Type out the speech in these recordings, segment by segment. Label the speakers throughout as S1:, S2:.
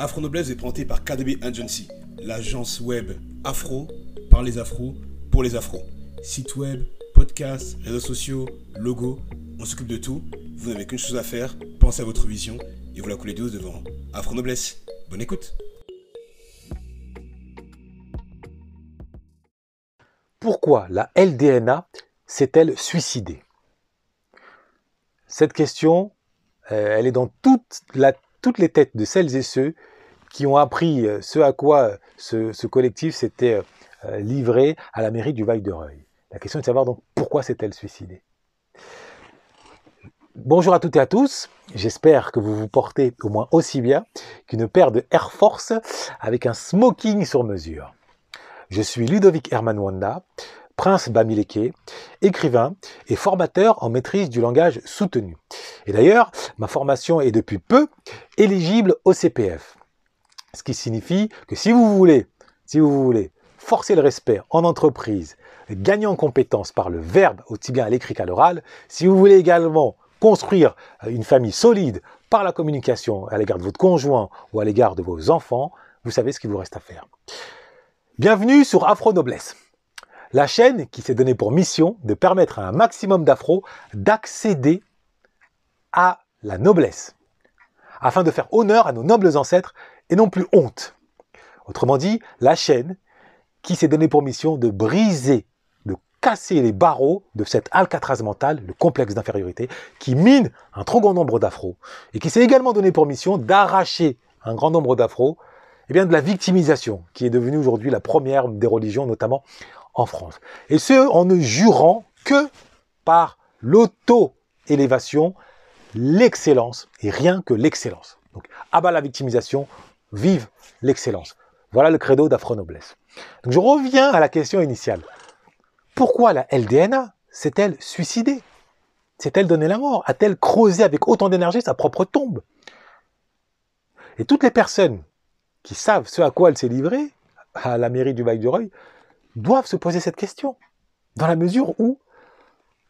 S1: Afro Noblesse est présenté par KDB Agency, l'agence web afro par les afros pour les afros. Site web, podcast, réseaux sociaux, logo, on s'occupe de tout. Vous n'avez qu'une chose à faire, pensez à votre vision et vous la coulez douce devant Afro Noblesse. Bonne écoute.
S2: Pourquoi la LDNA s'est-elle suicidée? Cette question, euh, elle est dans toute la toutes les têtes de celles et ceux qui ont appris euh, ce à quoi euh, ce, collectif s'était euh, livré à la mairie du Val de Reuil. La question est de savoir donc pourquoi s'est-elle suicidée. Bonjour à toutes et à tous, j'espère que vous vous portez au moins aussi bien qu'une paire de Air Force avec un smoking sur mesure. Je suis Ludovic Herman Wanda, Prince Bamileke, écrivain et formateur en maîtrise du langage soutenu. Et d'ailleurs, ma formation est depuis peu éligible au CPF. Ce qui signifie que si vous voulez, si vous voulez forcer le respect en entreprise, gagner en compétences par le verbe aussi bien à l'écrit qu'à l'oral, si vous voulez également construire une famille solide par la communication à l'égard de votre conjoint ou à l'égard de vos enfants, vous savez ce qu'il vous reste à faire. Bienvenue sur Afro Noblesse la chaîne qui s'est donnée pour mission de permettre à un maximum d'afro d'accéder à la noblesse, afin de faire honneur à nos nobles ancêtres et non plus honte. Autrement dit, la chaîne qui s'est donnée pour mission de briser, de casser les barreaux de cette alcatraz mentale, le complexe d'infériorité, qui mine un trop grand nombre d'afros, et qui s'est également donné pour mission d'arracher un grand nombre d'afros eh bien, de la victimisation, qui est devenue aujourd'hui la première des religions, notamment en France. Et ce, en ne jurant que par l'auto-élévation, l'excellence, et rien que l'excellence. Donc, abat la victimisation, vive l'excellence. Voilà le credo d'Afro-Noblesse. Donc, je reviens à la question initiale. Pourquoi la LDNA s'est-elle suicidée? S'est-elle donné la mort? A-t-elle creusé avec autant d'énergie sa propre tombe? Et toutes les personnes qui savent ce à quoi elle s'est livrée, à la mairie du Val du Reuil, doivent se poser cette question. Dans la mesure où,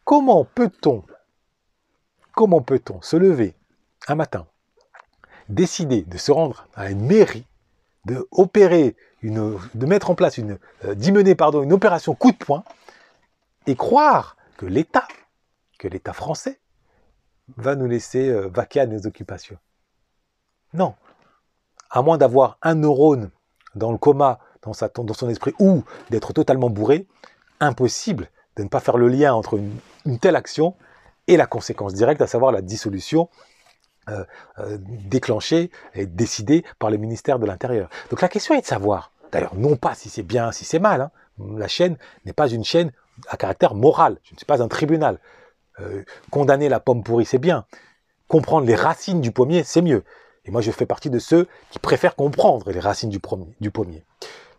S2: comment peut-on, se lever un matin, décider de se rendre à une mairie, de mettre en place une, euh, mener pardon, une opération coup de poing, et croire que l'État, que l'État français, va nous laisser euh, vaquer à nos occupations? Non. À moins d'avoir un neurone dans le coma dans, son esprit ou d'être totalement bourré, impossible de ne pas faire le lien entre une, telle action et la conséquence directe, à savoir la dissolution euh, euh, déclenchée et décidée par le ministère de l'Intérieur. Donc la question est de savoir, d'ailleurs, non pas si c'est bien, si c'est mal, hein. la chaîne n'est pas une chaîne à caractère moral, je ne suis pas un tribunal. Euh, condamner la pomme pourrie, c'est bien. Comprendre les racines du pommier, c'est mieux. Et moi, je fais partie de ceux qui préfèrent comprendre les racines du pommier.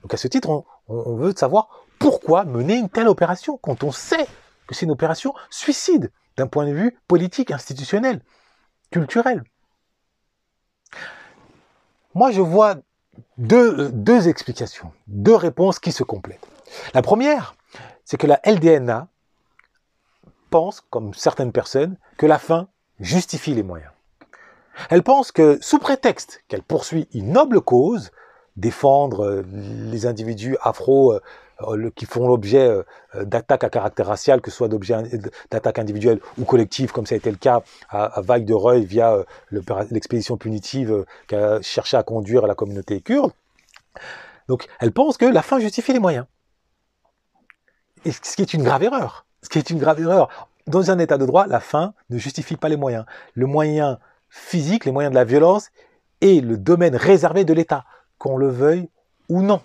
S2: Donc à ce titre, on, veut savoir pourquoi mener une telle opération quand on sait que c'est une opération suicide d'un point de vue politique, institutionnel, culturel. Moi, je vois deux, deux explications, deux réponses qui se complètent. La première, c'est que la LDNA pense, comme certaines personnes, que la fin justifie les moyens. Elle pense que, sous prétexte qu'elle poursuit une noble cause, défendre euh, les individus afro euh, euh, qui font l'objet d'attaques à caractère racial, que ce soit d'attaques individuelles ou collectives, comme ça a été le cas à, Vague de Reuil via l'expédition punitive qu'a cherché à conduire la communauté kurde. Donc elle pense que la fin justifie les moyens. Ce qui est une grave erreur. Ce qui est une grave erreur. Dans un état de droit, la fin ne justifie pas les moyens. Le moyen physique, les moyens de la violence, est le domaine réservé de l'État qu'on le veuille ou non.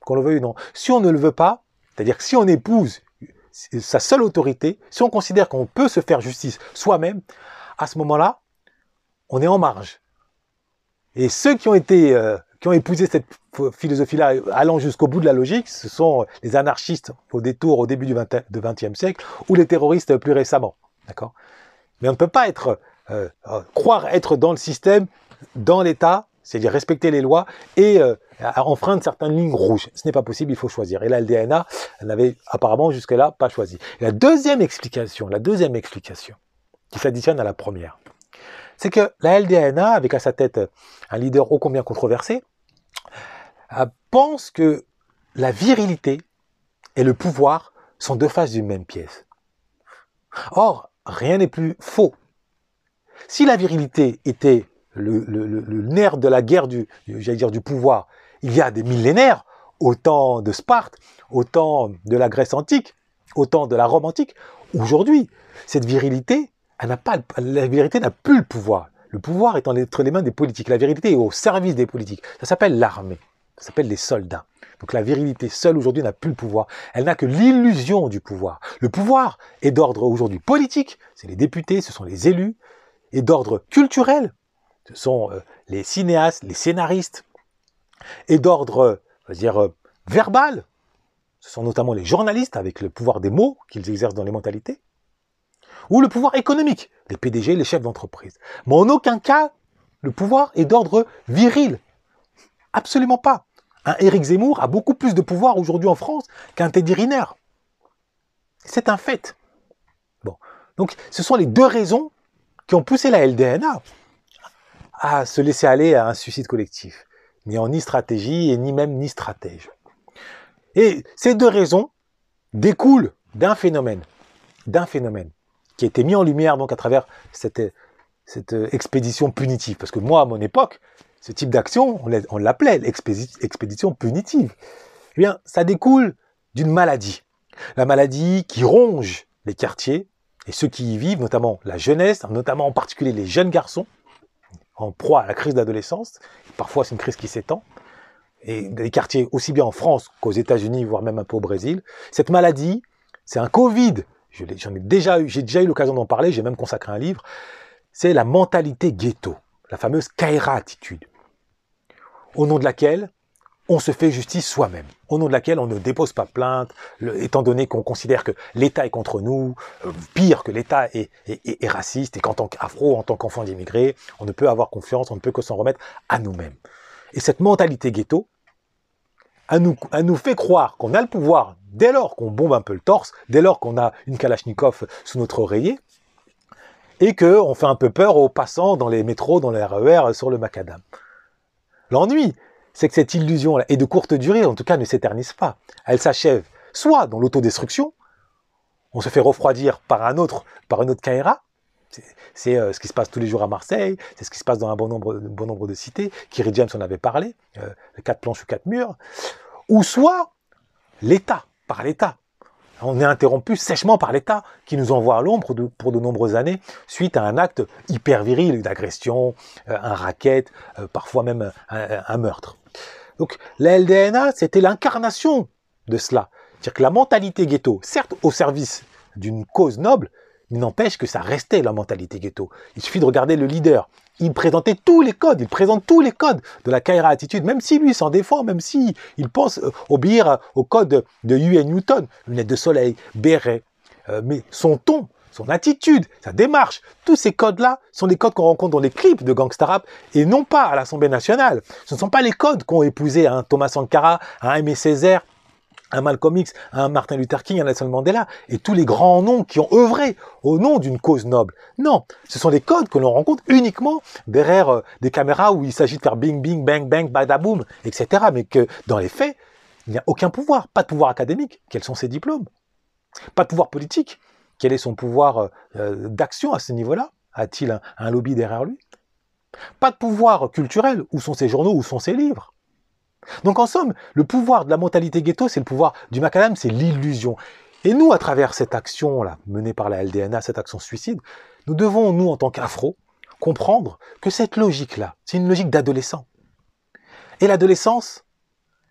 S2: Qu'on le veuille ou non. Si on ne le veut pas, c'est-à-dire que si on épouse sa seule autorité, si on considère qu'on peut se faire justice soi-même, à ce moment-là, on est en marge. Et ceux qui ont euh, épousé cette philosophie-là, allant jusqu'au bout de la logique, ce sont les anarchistes au détour au début du XXe siècle ou les terroristes plus récemment. Mais on ne peut pas euh, euh, croire être dans le système, dans l'État, c'est-à-dire respecter les lois et euh, enfreindre certaines lignes rouges. Ce n'est pas possible, il faut choisir. Et là, le DNA n'avait apparemment jusque-là pas choisi. la deuxième explication, la deuxième explication, qui s'additionne à la première, c'est que la LDNA, avec à sa tête un leader ô combien controversé, euh, pense que la virilité et le pouvoir sont deux faces d'une même pièce. Or, rien n'est plus faux. Si la virilité était le, nerf de la guerre du, dire, du pouvoir, il y a des millénaires, au temps de Sparte, au temps de la Grèce antique, au temps de la Rome antique, aujourd'hui, cette virilité, elle n'a pas, la virilité n'a plus le pouvoir. Le pouvoir est entre les mains des politiques. La virilité est au service des politiques. Ça s'appelle l'armée. Ça s'appelle les soldats. Donc la virilité seule aujourd'hui n'a plus le pouvoir. Elle n'a que l'illusion du pouvoir. Le pouvoir est d'ordre aujourd'hui politique, c'est les députés, ce sont les élus, et d'ordre culturel, ce sont euh, les cinéastes, les scénaristes, et d'ordre, dire, euh, verbal, ce sont notamment les journalistes avec le pouvoir des mots qu'ils exercent dans les mentalités, ou le pouvoir économique, les PDG, les chefs d'entreprise. Mais en aucun cas, le pouvoir est d'ordre viril. Absolument pas. Un Éric Zemmour a beaucoup plus de pouvoir aujourd'hui en France qu'un Teddy Riner. C'est un fait. Bon. Donc, ce sont les deux raisons qui ont poussé la LDNA à se laisser aller à un suicide collectif. Ni en ni stratégie et ni même ni stratège. Et ces deux raisons découlent d'un phénomène, d'un phénomène qui a été mis en lumière donc à travers cette, cette expédition punitive. Parce que moi, à mon époque, ce type d'action, on l'appelait l'expédition punitive. Eh bien, ça découle d'une maladie. La maladie qui ronge les quartiers et ceux qui y vivent, notamment la jeunesse, notamment en particulier les jeunes garçons, en proie à la crise d'adolescence. Parfois, c'est une crise qui s'étend. Et des quartiers aussi bien en France qu'aux États-Unis, voire même un peu au Brésil. Cette maladie, c'est un Covid. J'en ai déjà eu, j'ai déjà eu l'occasion d'en parler. J'ai même consacré un livre. C'est la mentalité ghetto, la fameuse Kaira attitude au nom de laquelle on se fait justice soi-même, au nom de laquelle on ne dépose pas plainte, étant donné qu'on considère que l'État est contre nous, euh, pire que l'État est, raciste, et qu'en tant qu'afro, en tant qu'enfant d'immigrés, on ne peut avoir confiance, on ne peut que s'en remettre à nous-mêmes. Et cette mentalité ghetto, elle nous, nous fait croire qu'on a le pouvoir dès lors qu'on bombe un peu le torse, dès lors qu'on a une Kalachnikov sous notre oreiller, et qu'on fait un peu peur aux passants dans les métros, dans les RER, sur le macadam. L'ennui, c'est que cette illusion est de courte durée, en tout cas ne s'éternise pas. Elle s'achève soit dans l'autodestruction, on se fait refroidir par un autre, par un autre Kaira, c'est euh, ce qui se passe tous les jours à Marseille, c'est ce qui se passe dans un bon nombre, bon nombre de cités, Kiri James en avait parlé, euh, quatre planches ou quatre murs, ou soit l'État, par l'État, on est interrompu sèchement par l'État qui nous envoie à l'ombre pour de nombreuses années suite à un acte hyper viril d'agression, euh, un racket, euh, parfois même un, meurtre. Donc la LDNA, c'était l'incarnation de cela. C'est-à-dire que la mentalité ghetto, certes au service d'une cause noble, mais n'empêche que ça restait la mentalité ghetto. Il suffit de regarder le leader. Il présentait tous les codes, il présente tous les codes de la Kaira attitude, même si lui s'en défend, même si il pense euh, obéir au code de UN Newton, lunettes de soleil, béret. Euh, mais son ton, son attitude, sa démarche, tous ces codes-là sont des codes qu'on rencontre dans les clips de gangsta rap et non pas à l'Assemblée nationale. Ce ne sont pas les codes qu'ont épousé un Thomas Sankara, un Aimé Césaire, un Malcolm X, un Martin Luther King, un Nelson Mandela, et tous les grands noms qui ont œuvré au nom d'une cause noble. Non, ce sont des codes que l'on rencontre uniquement derrière euh, des caméras où il s'agit de faire bing, bing, bang, bang, badaboum, etc. Mais que dans les faits, il n'y a aucun pouvoir, pas de pouvoir académique. Quels sont ses diplômes? Pas de pouvoir politique. Quel est son pouvoir euh, euh, d'action à ce niveau-là? A-t-il un lobby derrière lui? Pas de pouvoir culturel. Où sont ses journaux? Où sont ses livres? Donc en somme, le pouvoir de la mentalité ghetto, c'est le pouvoir du macadam, c'est l'illusion. Et nous, à travers cette action-là, menée par la LDNA, cette action suicide, nous devons, nous, en tant qu'afro, comprendre que cette logique-là, c'est une logique d'adolescent. Et l'adolescence,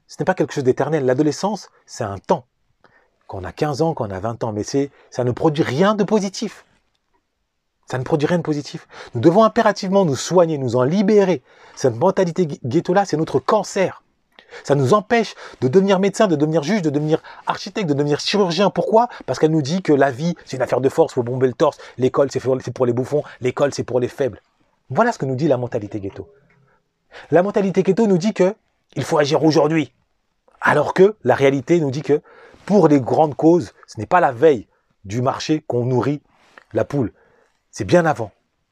S2: ce n'est pas quelque chose d'éternel. L'adolescence, c'est un temps. Quand on a 15 ans, quand on a 20 ans, mais ça ne produit rien de positif. Ça ne produit rien de positif. Nous devons impérativement nous soigner, nous en libérer. Cette mentalité ghetto-là, c'est notre cancer. Ça nous empêche de devenir médecin, de devenir juge, de devenir architecte, de devenir chirurgien. Pourquoi? Parce qu'elle nous dit que la vie, c'est une affaire de force, faut bomber le torse. L'école, c'est pour les bouffons. L'école, c'est pour les faibles. Voilà ce que nous dit la mentalité ghetto. La mentalité ghetto nous dit que il faut agir aujourd'hui. Alors que la réalité nous dit que pour les grandes causes, ce n'est pas la veille du marché qu'on nourrit la poule. C'est bien avant.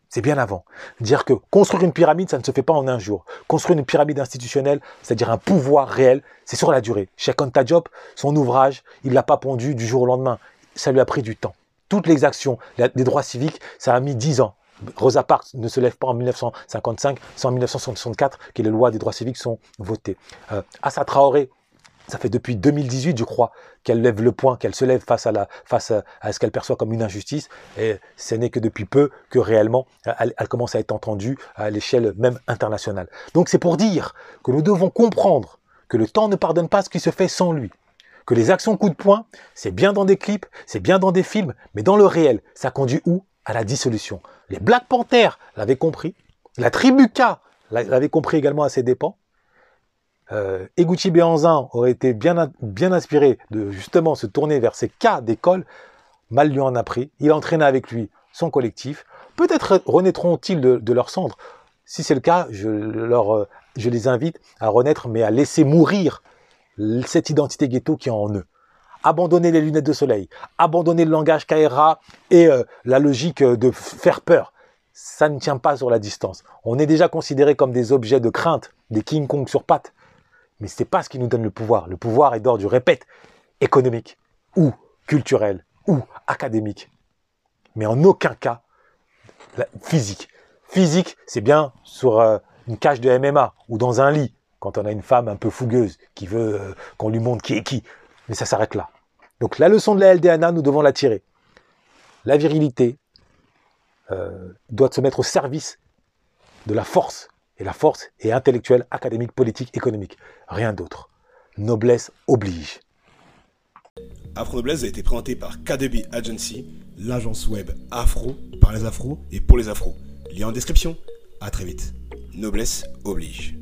S2: C'est bien avant. Dire que construire une pyramide, ça ne se fait pas en un jour. Construire une pyramide institutionnelle, c'est-à-dire un pouvoir réel, c'est sur la durée. Cheikh Anta Diop, son ouvrage, il l'a pas pondu du jour au lendemain. Ça lui a pris du temps. Toutes les actions des droits civiques, ça a mis dix ans. Rosa Parks ne se lève pas en 1955, c'est en 1964 que les lois des droits civiques sont votées. Euh, Assa Traoré, ça fait depuis 2018, je crois, qu'elle lève le point, qu'elle se lève face à, ce qu'elle perçoit comme une injustice. Et ce n'est que depuis peu que réellement, elle, commence à être entendue à l'échelle même internationale. Donc c'est pour dire que nous devons comprendre que le temps ne pardonne pas ce qui se fait sans lui. Que les actions coup de poing, c'est bien dans des clips, c'est bien dans des films, mais dans le réel, ça conduit où? À la dissolution. Les Black Panthers l'avaient compris, la tribu K l'avait compris également à ses dépens, euh, Eguchi Béanzin aurait été bien, bien inspiré de justement se tourner vers ces cas d'école, mal lui en a pris. Il entraîna avec lui son collectif. Peut-être renaîtront-ils de, leur cendre. Si c'est le cas, je, leur, euh, je les invite à renaître, mais à laisser mourir cette identité ghetto qui est en eux. Abandonner les lunettes de soleil, abandonner le langage KRA et euh, la logique de faire peur. Ça ne tient pas sur la distance. On est déjà considéré comme des objets de crainte, des King Kong sur pattes. Mais ce n'est pas ce qui nous donne le pouvoir. Le pouvoir est d'ordre, je répète, économique ou culturel ou académique. Mais en aucun cas physique. Physique, c'est bien sur euh, une cage de MMA ou dans un lit, quand on a une femme un peu fougueuse qui veut euh, qu'on lui montre qui est qui. Mais ça s'arrête là. Donc la leçon de la LDNA, nous devons la tirer. La virilité euh, doit se mettre au service de la force et la force est intellectuelle, académique, politique, économique. Rien d'autre. Noblesse oblige.
S1: Afro Noblesse a été présenté par KDB Agency, l'agence web afro, par les afros et pour les afros. Lien en description. À très vite. Noblesse oblige.